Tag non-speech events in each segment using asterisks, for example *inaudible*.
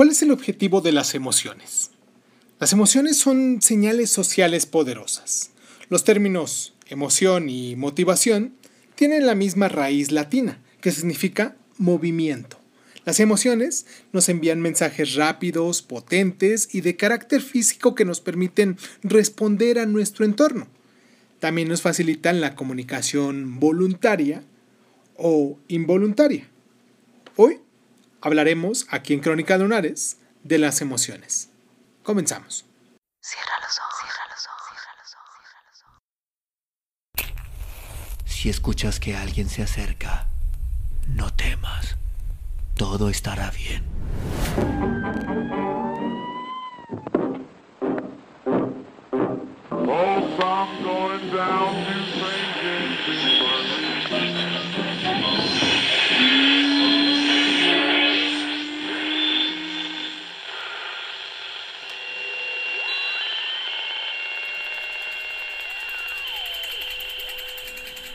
¿Cuál es el objetivo de las emociones? Las emociones son señales sociales poderosas. Los términos emoción y motivación tienen la misma raíz latina, que significa movimiento. Las emociones nos envían mensajes rápidos, potentes y de carácter físico que nos permiten responder a nuestro entorno. También nos facilitan la comunicación voluntaria o involuntaria. Hoy hablaremos aquí en Crónica Lunares de las emociones. Comenzamos. Cierra los ojos, cierra los ojos, cierra los ojos, cierra los ojos. Si escuchas que alguien se acerca, no temas. Todo estará bien.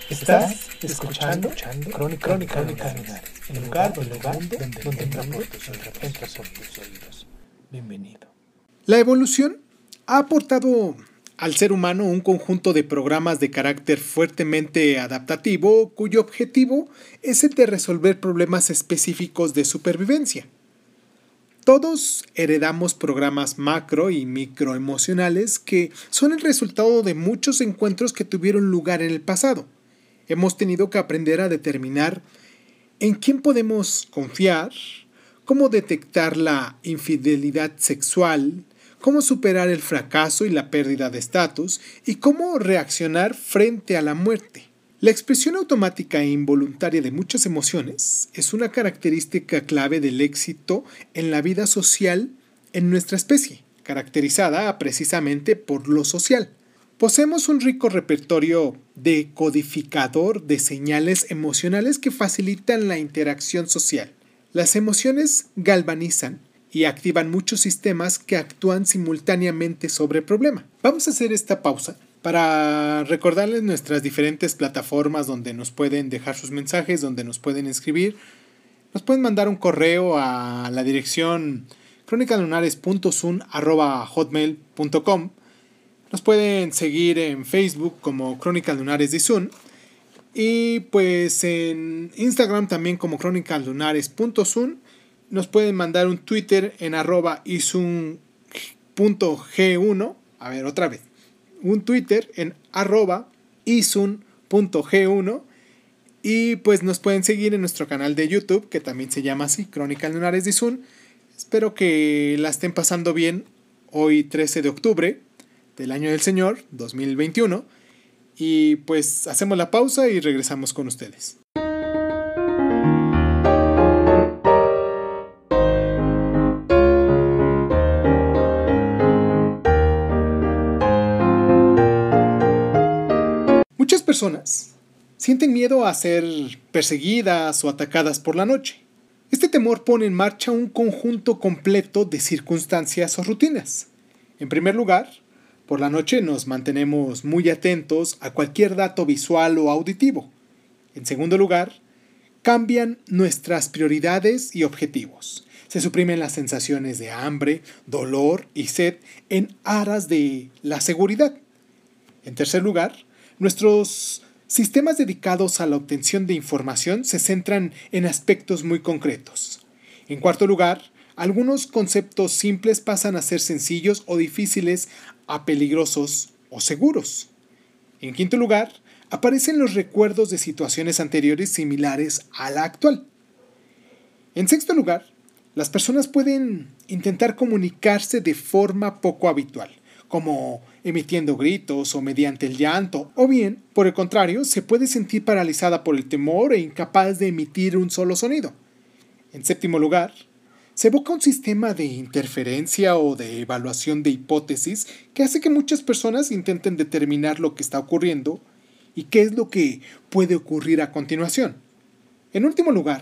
Estás escuchando, Crónica, Crónica, Crónica el lugar, el lugar donde, donde, donde tus oídos. Bienvenido. La evolución ha aportado al ser humano un conjunto de programas de carácter fuertemente adaptativo cuyo objetivo es el de resolver problemas específicos de supervivencia. Todos heredamos programas macro y microemocionales que son el resultado de muchos encuentros que tuvieron lugar en el pasado hemos tenido que aprender a determinar en quién podemos confiar, cómo detectar la infidelidad sexual, cómo superar el fracaso y la pérdida de estatus y cómo reaccionar frente a la muerte. La expresión automática e involuntaria de muchas emociones es una característica clave del éxito en la vida social en nuestra especie, caracterizada precisamente por lo social. Poseemos un rico repertorio de codificador de señales emocionales que facilitan la interacción social. Las emociones galvanizan y activan muchos sistemas que actúan simultáneamente sobre el problema. Vamos a hacer esta pausa para recordarles nuestras diferentes plataformas donde nos pueden dejar sus mensajes, donde nos pueden escribir. Nos pueden mandar un correo a la dirección cronicalunares.sun.hotmail.com nos pueden seguir en Facebook como Crónicas Lunares de Sun. Y pues en Instagram también como crónicaslunares.sun. Nos pueden mandar un Twitter en arroba isun.g1. A ver, otra vez. Un Twitter en arroba isun.g1. Y pues nos pueden seguir en nuestro canal de YouTube, que también se llama así, Crónicas Lunares de Sun. Espero que la estén pasando bien hoy 13 de octubre del año del Señor 2021. Y pues hacemos la pausa y regresamos con ustedes. Muchas personas sienten miedo a ser perseguidas o atacadas por la noche. Este temor pone en marcha un conjunto completo de circunstancias o rutinas. En primer lugar, por la noche nos mantenemos muy atentos a cualquier dato visual o auditivo. En segundo lugar, cambian nuestras prioridades y objetivos. Se suprimen las sensaciones de hambre, dolor y sed en aras de la seguridad. En tercer lugar, nuestros sistemas dedicados a la obtención de información se centran en aspectos muy concretos. En cuarto lugar, algunos conceptos simples pasan a ser sencillos o difíciles a peligrosos o seguros. En quinto lugar, aparecen los recuerdos de situaciones anteriores similares a la actual. En sexto lugar, las personas pueden intentar comunicarse de forma poco habitual, como emitiendo gritos o mediante el llanto, o bien, por el contrario, se puede sentir paralizada por el temor e incapaz de emitir un solo sonido. En séptimo lugar, se evoca un sistema de interferencia o de evaluación de hipótesis que hace que muchas personas intenten determinar lo que está ocurriendo y qué es lo que puede ocurrir a continuación. En último lugar,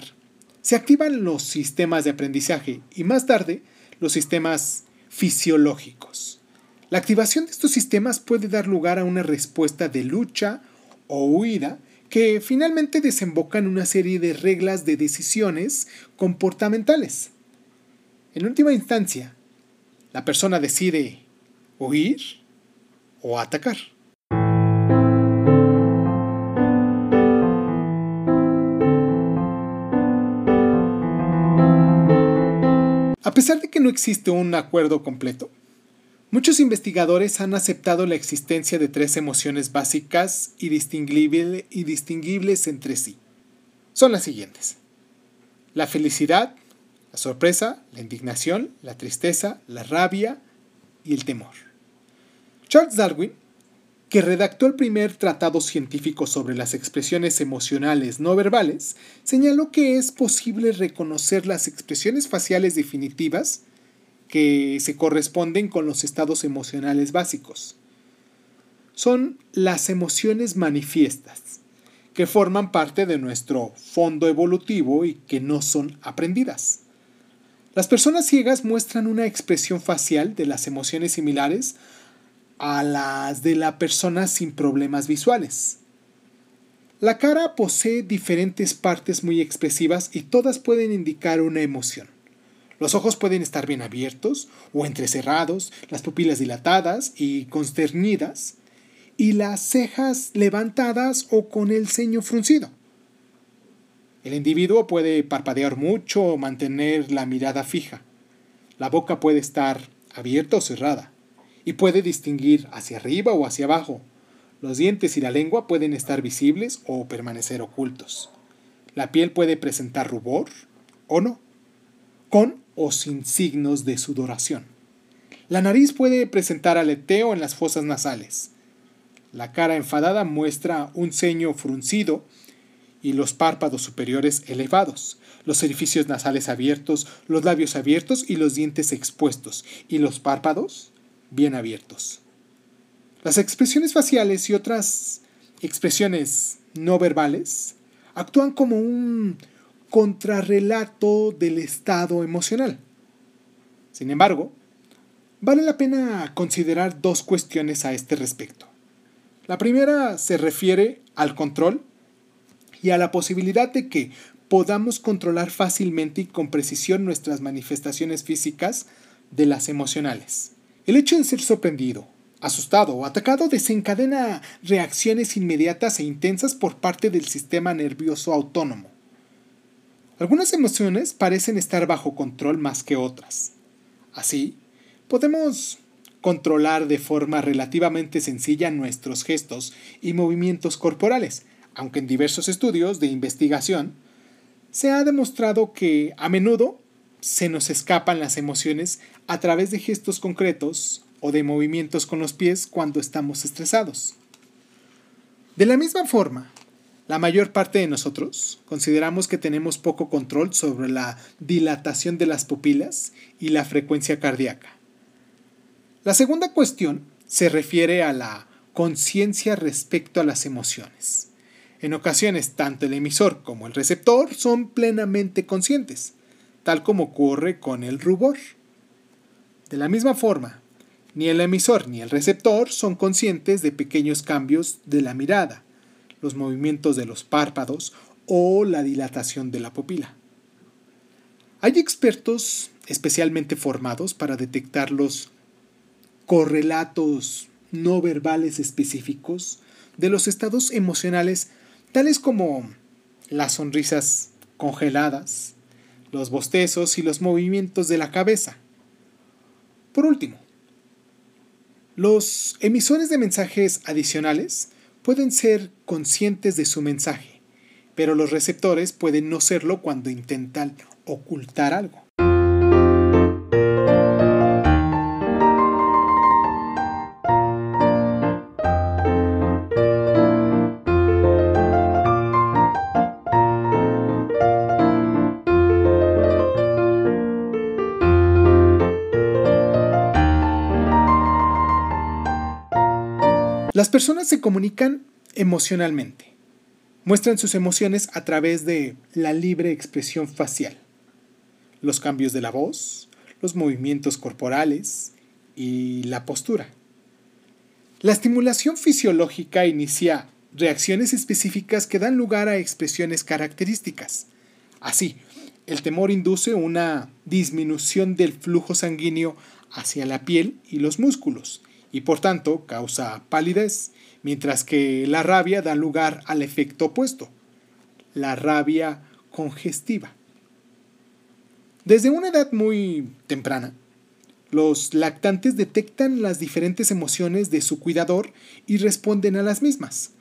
se activan los sistemas de aprendizaje y más tarde los sistemas fisiológicos. La activación de estos sistemas puede dar lugar a una respuesta de lucha o huida que finalmente desemboca en una serie de reglas de decisiones comportamentales. En última instancia, la persona decide huir o atacar. A pesar de que no existe un acuerdo completo, muchos investigadores han aceptado la existencia de tres emociones básicas y, distinguibles entre sí. Son las siguientes. La felicidad, la sorpresa, la indignación, la tristeza, la rabia y el temor. Charles Darwin, que redactó el primer tratado científico sobre las expresiones emocionales no verbales, señaló que es posible reconocer las expresiones faciales definitivas que se corresponden con los estados emocionales básicos. Son las emociones manifiestas, que forman parte de nuestro fondo evolutivo y que no son aprendidas. Las personas ciegas muestran una expresión facial de las emociones similares a las de la persona sin problemas visuales. La cara posee diferentes partes muy expresivas y todas pueden indicar una emoción. Los ojos pueden estar bien abiertos o entrecerrados, las pupilas dilatadas y consternidas, y las cejas levantadas o con el ceño fruncido. El individuo puede parpadear mucho o mantener la mirada fija. La boca puede estar abierta o cerrada y puede distinguir hacia arriba o hacia abajo. Los dientes y la lengua pueden estar visibles o permanecer ocultos. La piel puede presentar rubor o no, con o sin signos de sudoración. La nariz puede presentar aleteo en las fosas nasales. La cara enfadada muestra un ceño fruncido y los párpados superiores elevados, los orificios nasales abiertos, los labios abiertos y los dientes expuestos, y los párpados bien abiertos. Las expresiones faciales y otras expresiones no verbales actúan como un contrarrelato del estado emocional. Sin embargo, vale la pena considerar dos cuestiones a este respecto. La primera se refiere al control y a la posibilidad de que podamos controlar fácilmente y con precisión nuestras manifestaciones físicas de las emocionales. El hecho de ser sorprendido, asustado o atacado desencadena reacciones inmediatas e intensas por parte del sistema nervioso autónomo. Algunas emociones parecen estar bajo control más que otras. Así, podemos controlar de forma relativamente sencilla nuestros gestos y movimientos corporales, aunque en diversos estudios de investigación se ha demostrado que a menudo se nos escapan las emociones a través de gestos concretos o de movimientos con los pies cuando estamos estresados. De la misma forma, la mayor parte de nosotros consideramos que tenemos poco control sobre la dilatación de las pupilas y la frecuencia cardíaca. La segunda cuestión se refiere a la conciencia respecto a las emociones. En ocasiones, tanto el emisor como el receptor son plenamente conscientes, tal como ocurre con el rubor. De la misma forma, ni el emisor ni el receptor son conscientes de pequeños cambios de la mirada, los movimientos de los párpados o la dilatación de la pupila. Hay expertos especialmente formados para detectar los correlatos no verbales específicos de los estados emocionales tales como las sonrisas congeladas, los bostezos y los movimientos de la cabeza. Por último, los emisores de mensajes adicionales pueden ser conscientes de su mensaje, pero los receptores pueden no serlo cuando intentan ocultar algo. Las personas se comunican emocionalmente. Muestran sus emociones a través de la libre expresión facial, los cambios de la voz, los movimientos corporales y la postura. La estimulación fisiológica inicia reacciones específicas que dan lugar a expresiones características. Así, el temor induce una disminución del flujo sanguíneo hacia la piel y los músculos, y por tanto causa palidez, mientras que la rabia da lugar al efecto opuesto, la rabia congestiva. Desde una edad muy temprana, los lactantes detectan las diferentes emociones de su cuidador y responden a las mismas.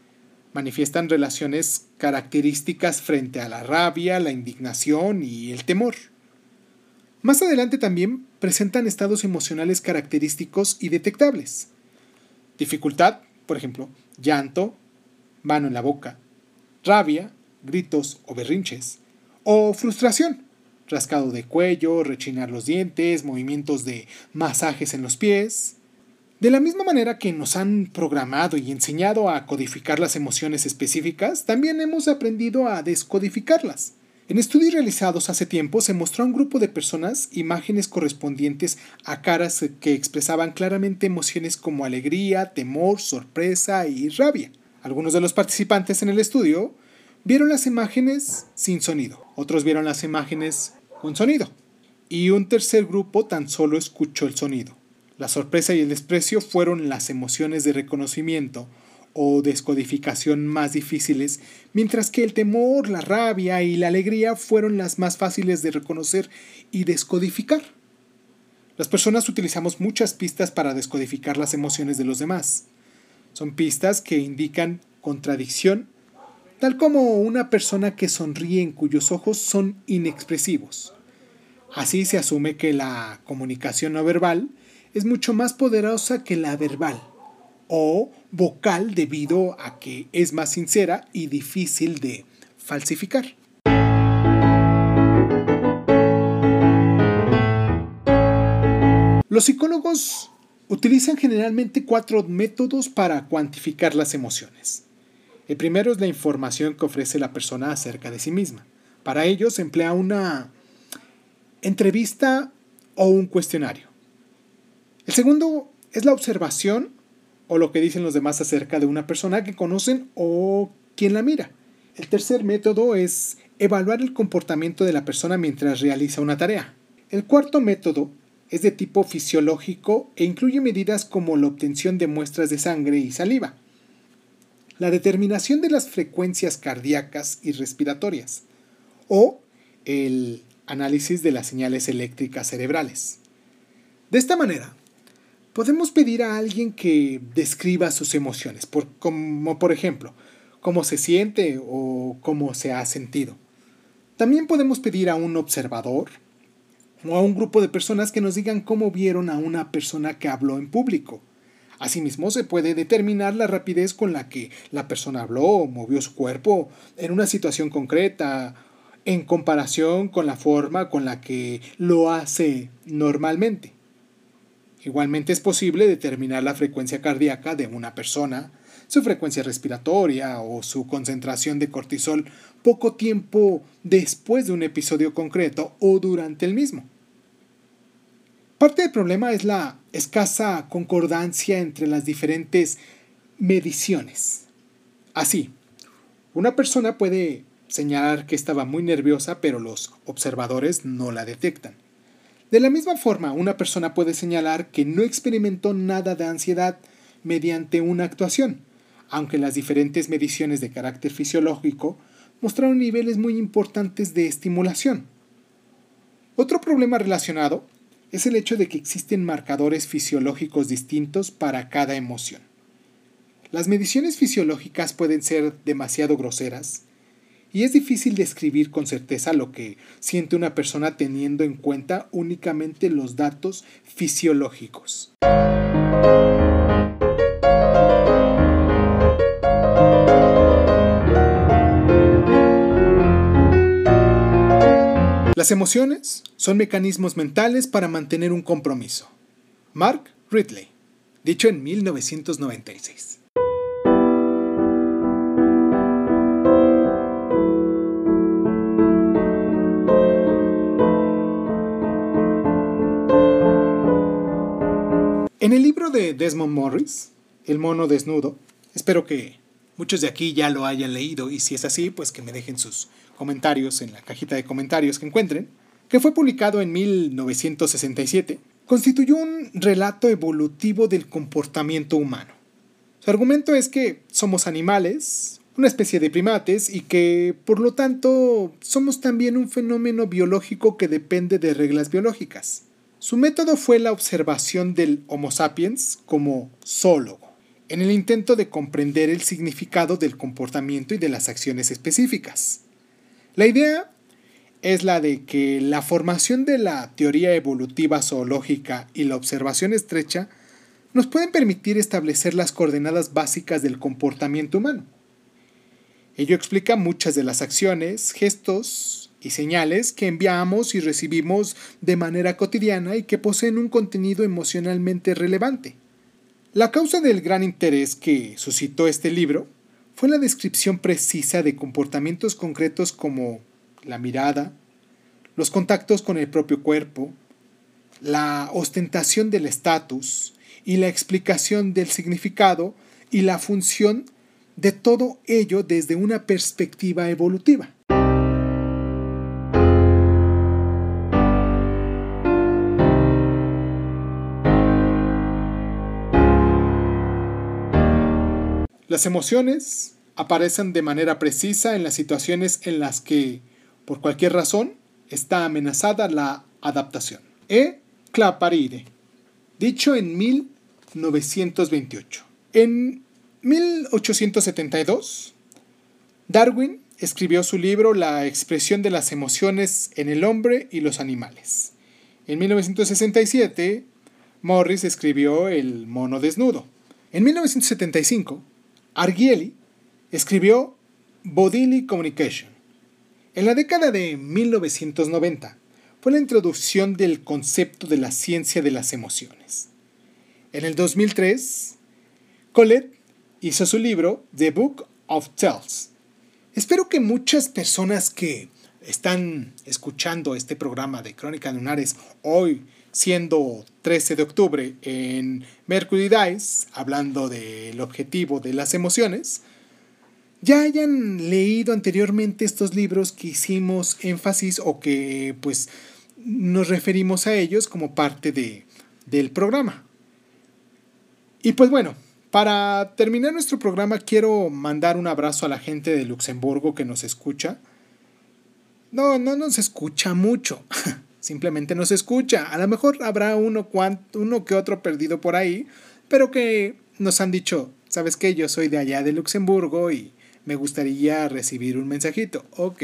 Manifiestan relaciones características frente a la rabia, la indignación y el temor. Más adelante también presentan estados emocionales característicos y detectables. Dificultad, por ejemplo, llanto, mano en la boca, rabia, gritos o berrinches, o frustración, rascado de cuello, rechinar los dientes, movimientos de masajes en los pies. De la misma manera que nos han programado y enseñado a codificar las emociones específicas, también hemos aprendido a descodificarlas. En estudios realizados hace tiempo se mostró a un grupo de personas imágenes correspondientes a caras que expresaban claramente emociones como alegría, temor, sorpresa y rabia. Algunos de los participantes en el estudio vieron las imágenes sin sonido, otros vieron las imágenes con sonido, y un tercer grupo tan solo escuchó el sonido. La sorpresa y el desprecio fueron las emociones de reconocimiento o descodificación más difíciles, mientras que el temor, la rabia y la alegría fueron las más fáciles de reconocer y descodificar. Las personas utilizamos muchas pistas para descodificar las emociones de los demás. Son pistas que indican contradicción, tal como una persona que sonríe en cuyos ojos son inexpresivos. Así se asume que la comunicación no verbal es mucho más poderosa que la verbal o vocal debido a que es más sincera y difícil de falsificar. Los psicólogos utilizan generalmente cuatro métodos para cuantificar las emociones. El primero es la información que ofrece la persona acerca de sí misma. Para ello se emplea una entrevista o un cuestionario. El segundo es la observación o lo que dicen los demás acerca de una persona que conocen o quien la mira. El tercer método es evaluar el comportamiento de la persona mientras realiza una tarea. El cuarto método es de tipo fisiológico e incluye medidas como la obtención de muestras de sangre y saliva, la determinación de las frecuencias cardíacas y respiratorias o el análisis de las señales eléctricas cerebrales. De esta manera, podemos pedir a alguien que describa sus emociones, como por ejemplo, cómo se siente o cómo se ha sentido. También podemos pedir a un observador o a un grupo de personas que nos digan cómo vieron a una persona que habló en público. Asimismo, se puede determinar la rapidez con la que la persona habló o movió su cuerpo en una situación concreta en comparación con la forma con la que lo hace normalmente. Igualmente es posible determinar la frecuencia cardíaca de una persona, su frecuencia respiratoria o su concentración de cortisol poco tiempo después de un episodio concreto o durante el mismo. Parte del problema es la escasa concordancia entre las diferentes mediciones. Así, una persona puede señalar que estaba muy nerviosa, pero los observadores no la detectan. De la misma forma, una persona puede señalar que no experimentó nada de ansiedad mediante una actuación, aunque las diferentes mediciones de carácter fisiológico mostraron niveles muy importantes de estimulación. Otro problema relacionado es el hecho de que existen marcadores fisiológicos distintos para cada emoción. Las mediciones fisiológicas pueden ser demasiado groseras, y es difícil describir con certeza lo que siente una persona teniendo en cuenta únicamente los datos fisiológicos. Las emociones son mecanismos mentales para mantener un compromiso. Mark Ridley, dicho en 1996. En el libro de Desmond Morris, El mono desnudo, espero que muchos de aquí ya lo hayan leído y si es así, pues que me dejen sus comentarios en la cajita de comentarios que encuentren, que fue publicado en 1967, constituyó un relato evolutivo del comportamiento humano. Su argumento es que somos animales, una especie de primates y que, por lo tanto, somos también un fenómeno biológico que depende de reglas biológicas. Su método fue la observación del Homo sapiens como zoólogo, en el intento de comprender el significado del comportamiento y de las acciones específicas. La idea es la de que la formación de la teoría evolutiva zoológica y la observación estrecha nos pueden permitir establecer las coordenadas básicas del comportamiento humano. Ello explica muchas de las acciones, gestos y señales que enviamos y recibimos de manera cotidiana y que poseen un contenido emocionalmente relevante. La causa del gran interés que suscitó este libro fue la descripción precisa de comportamientos concretos como la mirada, los contactos con el propio cuerpo, la ostentación del estatus, y la explicación del significado y la función de todo ello desde una perspectiva evolutiva. Las emociones aparecen de manera precisa en las situaciones en las que, por cualquier razón, está amenazada la adaptación. E. Claparide, dicho en 1928. En 1872, Darwin escribió su libro La expresión de las emociones en el hombre y los animales. En 1967, Morris escribió El mono desnudo. En 1975, Argieli escribió Bodily Communication. En la década de 1990 fue la introducción del concepto de la ciencia de las emociones. En el 2003, Colette hizo su libro The Book of Tells. Espero que muchas personas que están escuchando este programa de Crónica Lunares hoy, siendo 13 de octubre en Mercury Dice, hablando del objetivo de las emociones, ya hayan leído anteriormente estos libros que hicimos énfasis o que pues nos referimos a ellos como parte de, del programa. Y pues bueno, para terminar nuestro programa quiero mandar un abrazo a la gente de Luxemburgo que nos escucha. No, no nos escucha mucho, *laughs* simplemente nos escucha. A lo mejor habrá uno, uno que otro perdido por ahí, pero que nos han dicho, ¿sabes qué? Yo soy de allá de Luxemburgo y me gustaría recibir un mensajito. Ok,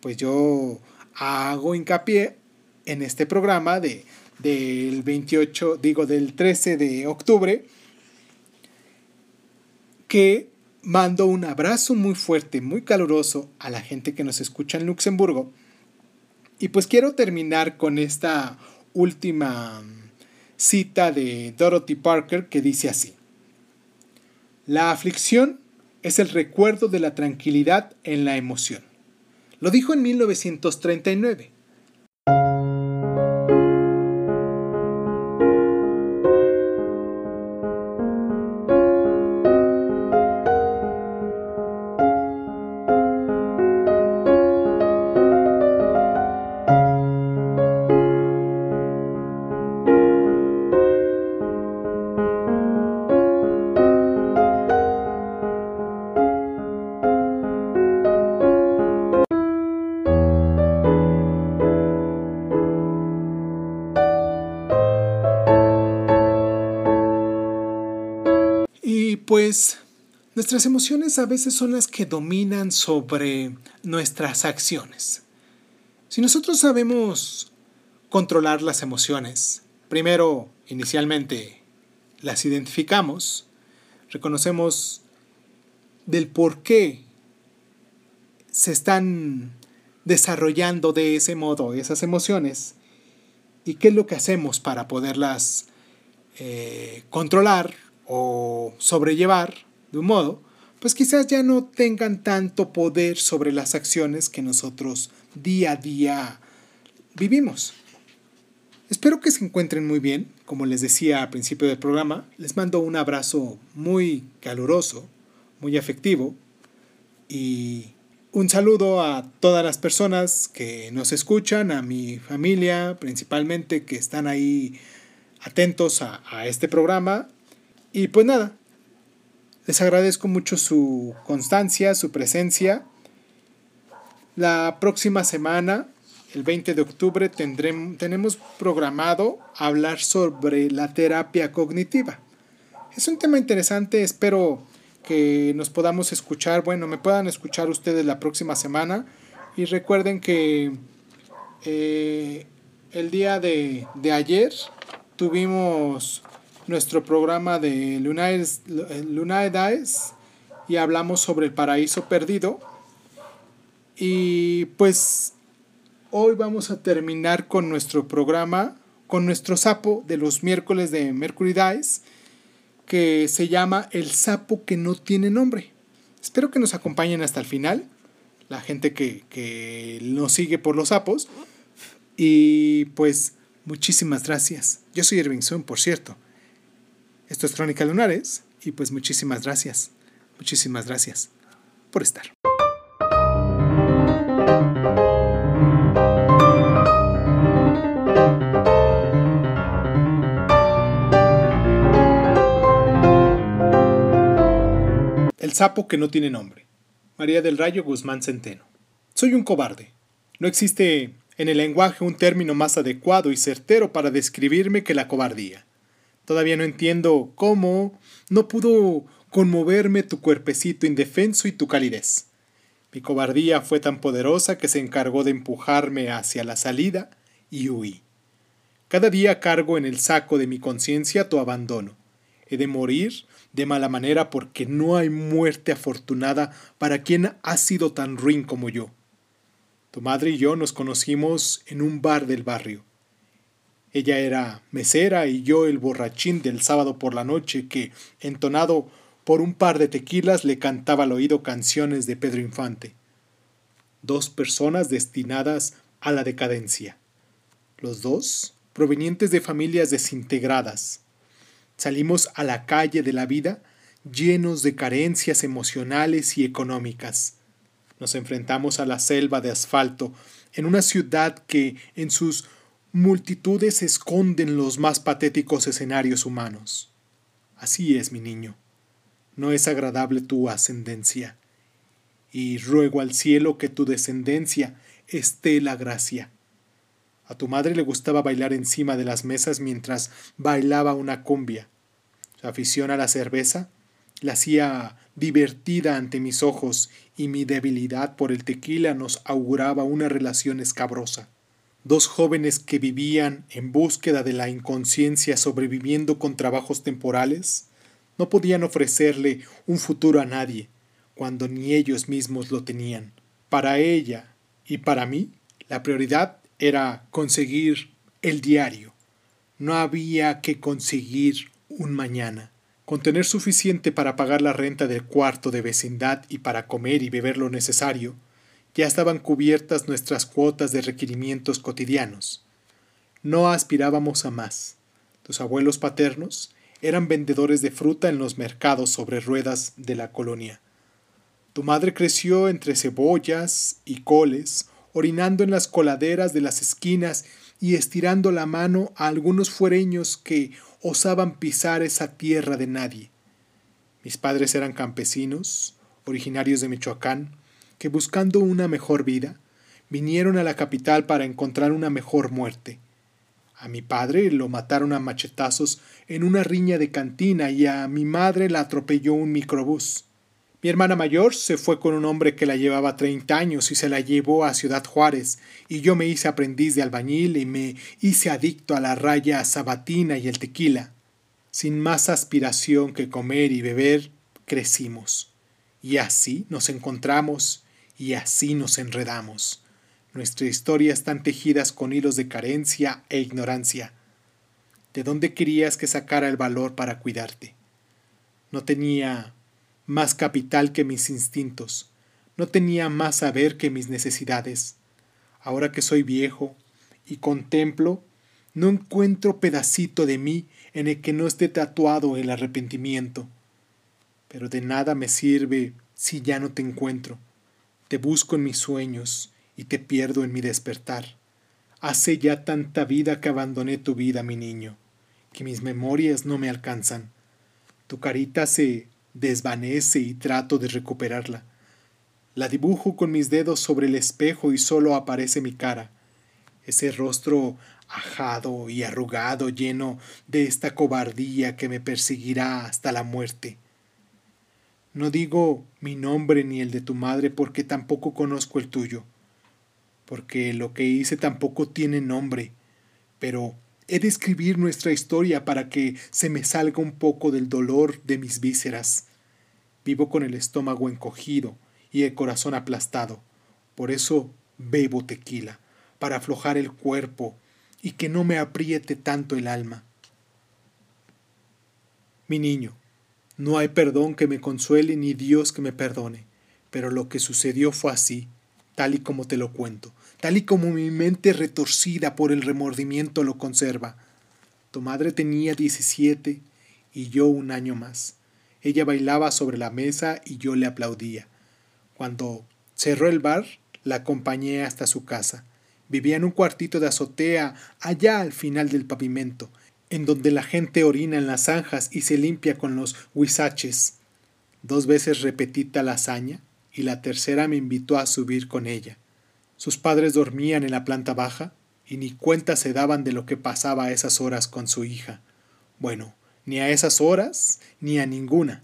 pues yo hago hincapié en este programa de del 28, digo, del 13 de octubre, que mando un abrazo muy fuerte, muy caluroso a la gente que nos escucha en Luxemburgo. Y pues quiero terminar con esta última cita de Dorothy Parker que dice así. La aflicción es el recuerdo de la tranquilidad en la emoción. Lo dijo en 1939. Nuestras emociones a veces son las que dominan sobre nuestras acciones. Si nosotros sabemos controlar las emociones, primero, inicialmente, las identificamos, reconocemos del por qué se están desarrollando de ese modo esas emociones y qué es lo que hacemos para poderlas eh, controlar o sobrellevar de un modo, pues quizás ya no tengan tanto poder sobre las acciones que nosotros día a día vivimos. Espero que se encuentren muy bien, como les decía al principio del programa, les mando un abrazo muy caluroso, muy afectivo. Y un saludo a todas las personas que nos escuchan, a mi familia principalmente, que están ahí atentos a, a este programa. Y pues nada, les agradezco mucho su constancia, su presencia. La próxima semana, el 20 de octubre, tenemos programado hablar sobre la terapia cognitiva. Es un tema interesante, espero que nos podamos escuchar, bueno, me puedan escuchar ustedes la próxima semana y recuerden que eh, el día de, de ayer tuvimos nuestro programa de Lunae Daes y hablamos sobre el paraíso perdido. Y pues hoy vamos a terminar con nuestro programa, con nuestro sapo de los miércoles de Mercury Dice, que se llama El sapo que no tiene nombre. Espero que nos acompañen hasta el final, la gente que, que nos sigue por los sapos. Y pues muchísimas gracias. Yo soy Irving Sun, por cierto. Esto es Crónica Lunares y pues muchísimas gracias, muchísimas gracias por estar. El sapo que no tiene nombre. María del Rayo Guzmán Centeno. Soy un cobarde. No existe en el lenguaje un término más adecuado y certero para describirme que la cobardía. Todavía no entiendo cómo no pudo conmoverme tu cuerpecito indefenso y tu calidez. Mi cobardía fue tan poderosa que se encargó de empujarme hacia la salida y huí. Cada día cargo en el saco de mi conciencia tu abandono. He de morir de mala manera porque no hay muerte afortunada para quien ha sido tan ruin como yo. Tu madre y yo nos conocimos en un bar del barrio. Ella era mesera y yo el borrachín del sábado por la noche que, entonado por un par de tequilas, le cantaba al oído canciones de Pedro Infante. Dos personas destinadas a la decadencia. Los dos provenientes de familias desintegradas. Salimos a la calle de la vida llenos de carencias emocionales y económicas. Nos enfrentamos a la selva de asfalto en una ciudad que en sus multitudes esconden los más patéticos escenarios humanos. Así es, mi niño. No es agradable tu ascendencia. Y ruego al cielo que tu descendencia esté la gracia. A tu madre le gustaba bailar encima de las mesas mientras bailaba una cumbia. Su afición a la cerveza la hacía divertida ante mis ojos y mi debilidad por el tequila nos auguraba una relación escabrosa dos jóvenes que vivían en búsqueda de la inconsciencia sobreviviendo con trabajos temporales, no podían ofrecerle un futuro a nadie, cuando ni ellos mismos lo tenían. Para ella y para mí, la prioridad era conseguir el diario. No había que conseguir un mañana. Con tener suficiente para pagar la renta del cuarto de vecindad y para comer y beber lo necesario, ya estaban cubiertas nuestras cuotas de requerimientos cotidianos. No aspirábamos a más. Tus abuelos paternos eran vendedores de fruta en los mercados sobre ruedas de la colonia. Tu madre creció entre cebollas y coles, orinando en las coladeras de las esquinas y estirando la mano a algunos fuereños que osaban pisar esa tierra de nadie. Mis padres eran campesinos, originarios de Michoacán, que buscando una mejor vida, vinieron a la capital para encontrar una mejor muerte. A mi padre lo mataron a machetazos en una riña de cantina y a mi madre la atropelló un microbús. Mi hermana mayor se fue con un hombre que la llevaba treinta años y se la llevó a Ciudad Juárez, y yo me hice aprendiz de albañil y me hice adicto a la raya sabatina y el tequila. Sin más aspiración que comer y beber, crecimos. Y así nos encontramos y así nos enredamos. Nuestra historia están tejidas con hilos de carencia e ignorancia. ¿De dónde querías que sacara el valor para cuidarte? No tenía más capital que mis instintos, no tenía más saber que mis necesidades. Ahora que soy viejo y contemplo, no encuentro pedacito de mí en el que no esté tatuado el arrepentimiento. pero de nada me sirve si ya no te encuentro. Te busco en mis sueños y te pierdo en mi despertar. Hace ya tanta vida que abandoné tu vida, mi niño, que mis memorias no me alcanzan. Tu carita se desvanece y trato de recuperarla. La dibujo con mis dedos sobre el espejo y solo aparece mi cara, ese rostro ajado y arrugado lleno de esta cobardía que me perseguirá hasta la muerte. No digo mi nombre ni el de tu madre porque tampoco conozco el tuyo, porque lo que hice tampoco tiene nombre, pero he de escribir nuestra historia para que se me salga un poco del dolor de mis vísceras. Vivo con el estómago encogido y el corazón aplastado, por eso bebo tequila, para aflojar el cuerpo y que no me apriete tanto el alma. Mi niño, no hay perdón que me consuele ni Dios que me perdone, pero lo que sucedió fue así, tal y como te lo cuento, tal y como mi mente retorcida por el remordimiento lo conserva. Tu madre tenía diecisiete y yo un año más. Ella bailaba sobre la mesa y yo le aplaudía. Cuando cerró el bar, la acompañé hasta su casa. Vivía en un cuartito de azotea allá al final del pavimento, en donde la gente orina en las zanjas y se limpia con los huizaches. Dos veces repetí tal hazaña y la tercera me invitó a subir con ella. Sus padres dormían en la planta baja y ni cuenta se daban de lo que pasaba a esas horas con su hija. Bueno, ni a esas horas ni a ninguna.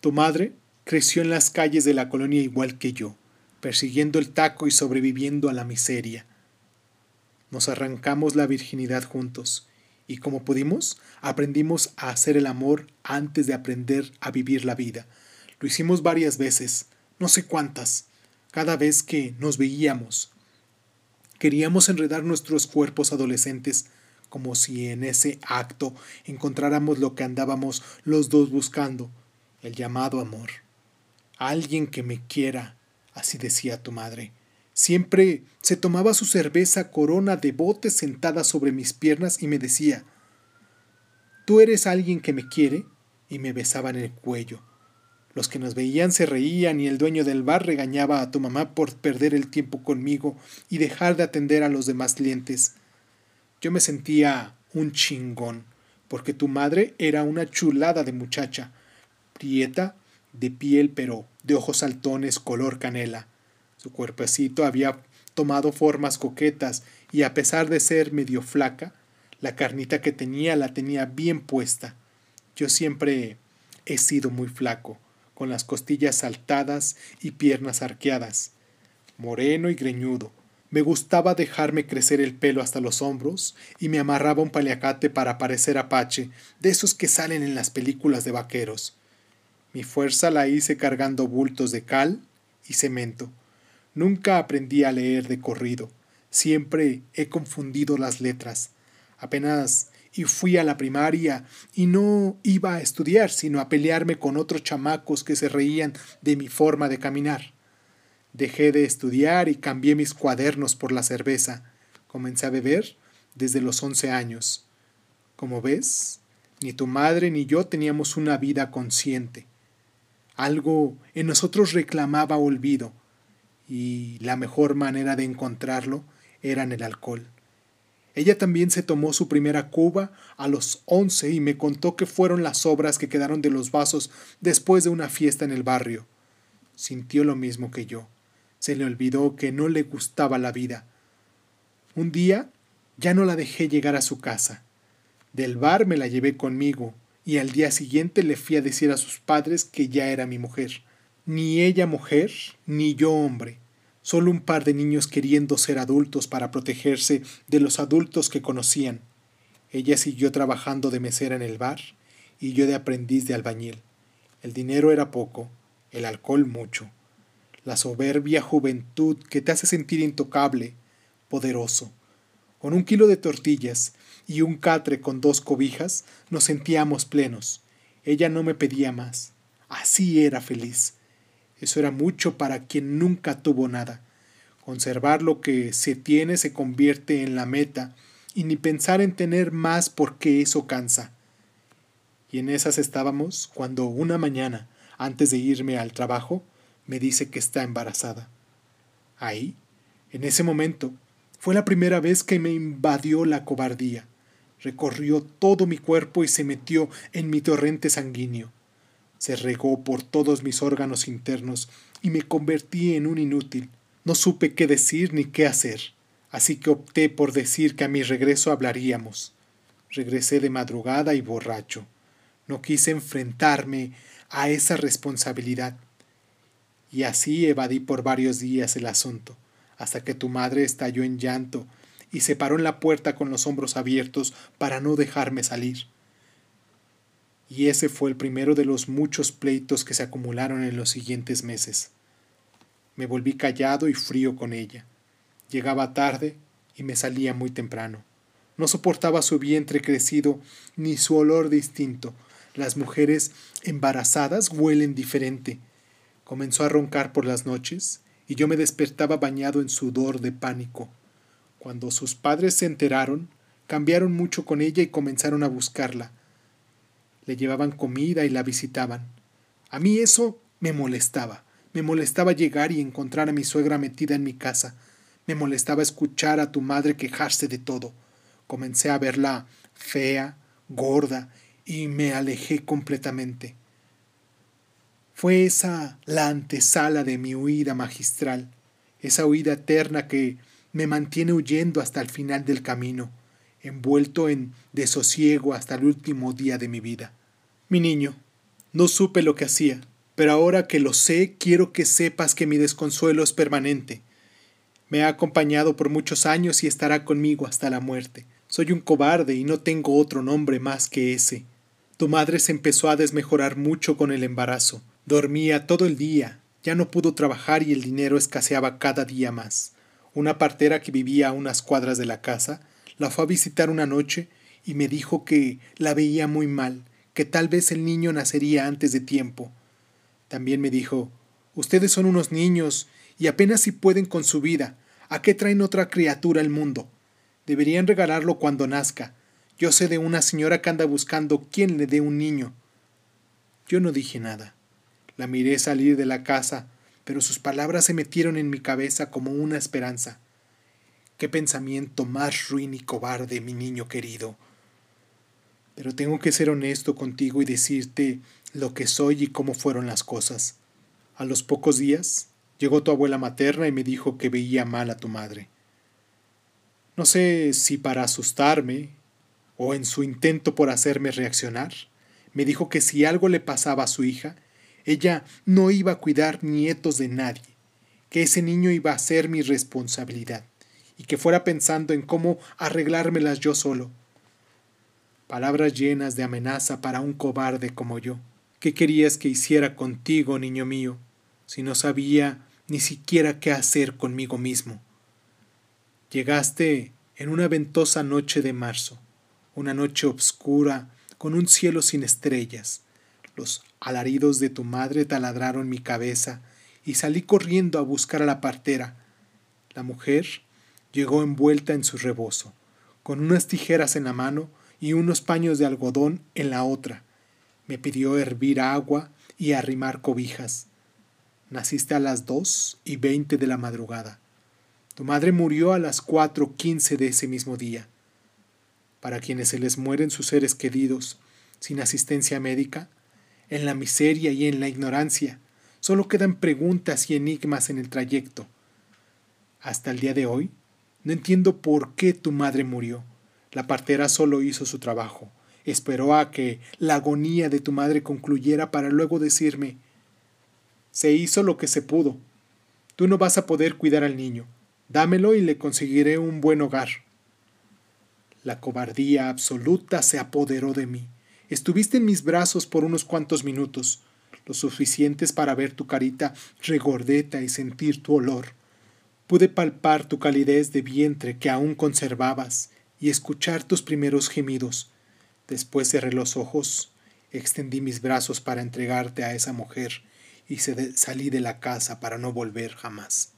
Tu madre creció en las calles de la colonia igual que yo, persiguiendo el taco y sobreviviendo a la miseria. Nos arrancamos la virginidad juntos y como pudimos, aprendimos a hacer el amor antes de aprender a vivir la vida. Lo hicimos varias veces, no sé cuántas, cada vez que nos veíamos. Queríamos enredar nuestros cuerpos adolescentes como si en ese acto encontráramos lo que andábamos los dos buscando, el llamado amor. Alguien que me quiera, así decía tu madre. Siempre se tomaba su cerveza corona de bote sentada sobre mis piernas y me decía, Tú eres alguien que me quiere, y me besaba en el cuello. Los que nos veían se reían y el dueño del bar regañaba a tu mamá por perder el tiempo conmigo y dejar de atender a los demás clientes. Yo me sentía un chingón, porque tu madre era una chulada de muchacha, prieta, de piel pero de ojos saltones color canela. Su cuerpecito había tomado formas coquetas y a pesar de ser medio flaca, la carnita que tenía la tenía bien puesta. Yo siempre he sido muy flaco, con las costillas saltadas y piernas arqueadas, moreno y greñudo. Me gustaba dejarme crecer el pelo hasta los hombros y me amarraba un paliacate para parecer apache, de esos que salen en las películas de vaqueros. Mi fuerza la hice cargando bultos de cal y cemento. Nunca aprendí a leer de corrido. Siempre he confundido las letras. Apenas y fui a la primaria y no iba a estudiar, sino a pelearme con otros chamacos que se reían de mi forma de caminar. Dejé de estudiar y cambié mis cuadernos por la cerveza. Comencé a beber desde los once años. Como ves, ni tu madre ni yo teníamos una vida consciente. Algo en nosotros reclamaba olvido, y la mejor manera de encontrarlo era en el alcohol. Ella también se tomó su primera cuba a los once y me contó que fueron las obras que quedaron de los vasos después de una fiesta en el barrio. Sintió lo mismo que yo. Se le olvidó que no le gustaba la vida. Un día ya no la dejé llegar a su casa. Del bar me la llevé conmigo y al día siguiente le fui a decir a sus padres que ya era mi mujer ni ella mujer, ni yo hombre, solo un par de niños queriendo ser adultos para protegerse de los adultos que conocían. Ella siguió trabajando de mesera en el bar y yo de aprendiz de albañil. El dinero era poco, el alcohol mucho. La soberbia juventud que te hace sentir intocable, poderoso. Con un kilo de tortillas y un catre con dos cobijas nos sentíamos plenos. Ella no me pedía más. Así era feliz. Eso era mucho para quien nunca tuvo nada. Conservar lo que se tiene se convierte en la meta, y ni pensar en tener más porque eso cansa. Y en esas estábamos cuando una mañana, antes de irme al trabajo, me dice que está embarazada. Ahí, en ese momento, fue la primera vez que me invadió la cobardía. Recorrió todo mi cuerpo y se metió en mi torrente sanguíneo. Se regó por todos mis órganos internos y me convertí en un inútil. No supe qué decir ni qué hacer, así que opté por decir que a mi regreso hablaríamos. Regresé de madrugada y borracho. No quise enfrentarme a esa responsabilidad. Y así evadí por varios días el asunto, hasta que tu madre estalló en llanto y se paró en la puerta con los hombros abiertos para no dejarme salir. Y ese fue el primero de los muchos pleitos que se acumularon en los siguientes meses. Me volví callado y frío con ella. Llegaba tarde y me salía muy temprano. No soportaba su vientre crecido ni su olor distinto. Las mujeres embarazadas huelen diferente. Comenzó a roncar por las noches y yo me despertaba bañado en sudor de pánico. Cuando sus padres se enteraron, cambiaron mucho con ella y comenzaron a buscarla. Le llevaban comida y la visitaban. A mí eso me molestaba. Me molestaba llegar y encontrar a mi suegra metida en mi casa. Me molestaba escuchar a tu madre quejarse de todo. Comencé a verla fea, gorda, y me alejé completamente. Fue esa la antesala de mi huida magistral, esa huida eterna que me mantiene huyendo hasta el final del camino, envuelto en desosiego hasta el último día de mi vida. Mi niño, no supe lo que hacía, pero ahora que lo sé, quiero que sepas que mi desconsuelo es permanente. Me ha acompañado por muchos años y estará conmigo hasta la muerte. Soy un cobarde y no tengo otro nombre más que ese. Tu madre se empezó a desmejorar mucho con el embarazo. Dormía todo el día, ya no pudo trabajar y el dinero escaseaba cada día más. Una partera que vivía a unas cuadras de la casa la fue a visitar una noche y me dijo que la veía muy mal, que tal vez el niño nacería antes de tiempo. También me dijo Ustedes son unos niños y apenas si pueden con su vida. ¿A qué traen otra criatura al mundo? Deberían regalarlo cuando nazca. Yo sé de una señora que anda buscando quién le dé un niño. Yo no dije nada. La miré salir de la casa, pero sus palabras se metieron en mi cabeza como una esperanza. Qué pensamiento más ruin y cobarde, mi niño querido. Pero tengo que ser honesto contigo y decirte lo que soy y cómo fueron las cosas. A los pocos días llegó tu abuela materna y me dijo que veía mal a tu madre. No sé si para asustarme o en su intento por hacerme reaccionar, me dijo que si algo le pasaba a su hija, ella no iba a cuidar nietos de nadie, que ese niño iba a ser mi responsabilidad, y que fuera pensando en cómo arreglármelas yo solo. Palabras llenas de amenaza para un cobarde como yo. ¿Qué querías que hiciera contigo, niño mío, si no sabía ni siquiera qué hacer conmigo mismo? Llegaste en una ventosa noche de marzo, una noche obscura con un cielo sin estrellas. Los alaridos de tu madre taladraron mi cabeza y salí corriendo a buscar a la partera. La mujer llegó envuelta en su rebozo, con unas tijeras en la mano y unos paños de algodón en la otra. Me pidió hervir agua y arrimar cobijas. Naciste a las dos y veinte de la madrugada. Tu madre murió a las cuatro quince de ese mismo día. Para quienes se les mueren sus seres queridos, sin asistencia médica, en la miseria y en la ignorancia, solo quedan preguntas y enigmas en el trayecto. Hasta el día de hoy, no entiendo por qué tu madre murió. La partera solo hizo su trabajo. Esperó a que la agonía de tu madre concluyera para luego decirme, se hizo lo que se pudo. Tú no vas a poder cuidar al niño. Dámelo y le conseguiré un buen hogar. La cobardía absoluta se apoderó de mí. Estuviste en mis brazos por unos cuantos minutos, lo suficientes para ver tu carita regordeta y sentir tu olor. Pude palpar tu calidez de vientre que aún conservabas y escuchar tus primeros gemidos. Después cerré los ojos, extendí mis brazos para entregarte a esa mujer y salí de la casa para no volver jamás.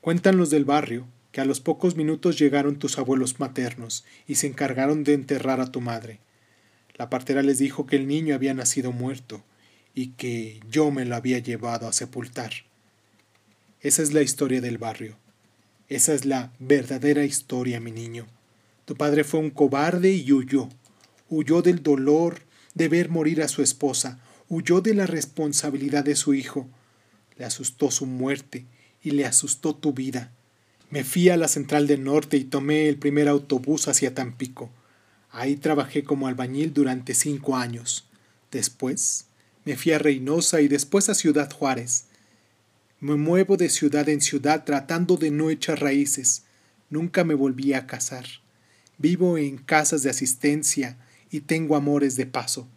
Cuentan los del barrio que a los pocos minutos llegaron tus abuelos maternos y se encargaron de enterrar a tu madre. La partera les dijo que el niño había nacido muerto y que yo me lo había llevado a sepultar. Esa es la historia del barrio. Esa es la verdadera historia, mi niño. Tu padre fue un cobarde y huyó. Huyó del dolor de ver morir a su esposa, huyó de la responsabilidad de su hijo. Le asustó su muerte y le asustó tu vida. Me fui a la central del norte y tomé el primer autobús hacia Tampico. Ahí trabajé como albañil durante cinco años. Después me fui a Reynosa y después a Ciudad Juárez. Me muevo de ciudad en ciudad tratando de no echar raíces. Nunca me volví a casar. Vivo en casas de asistencia y tengo amores de paso.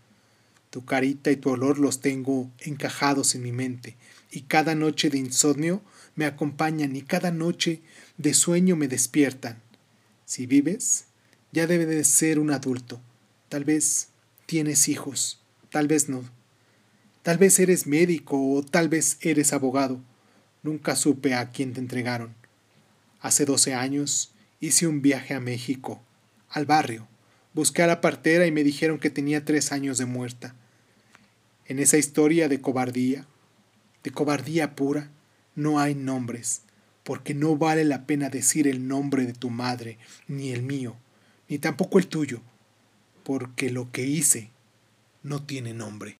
Tu carita y tu olor los tengo encajados en mi mente, y cada noche de insomnio me acompañan y cada noche de sueño me despiertan. Si vives, ya debe de ser un adulto. Tal vez tienes hijos, tal vez no. Tal vez eres médico o tal vez eres abogado. Nunca supe a quién te entregaron. Hace doce años hice un viaje a México, al barrio. Busqué a la partera y me dijeron que tenía tres años de muerta. En esa historia de cobardía, de cobardía pura, no hay nombres, porque no vale la pena decir el nombre de tu madre, ni el mío, ni tampoco el tuyo, porque lo que hice no tiene nombre.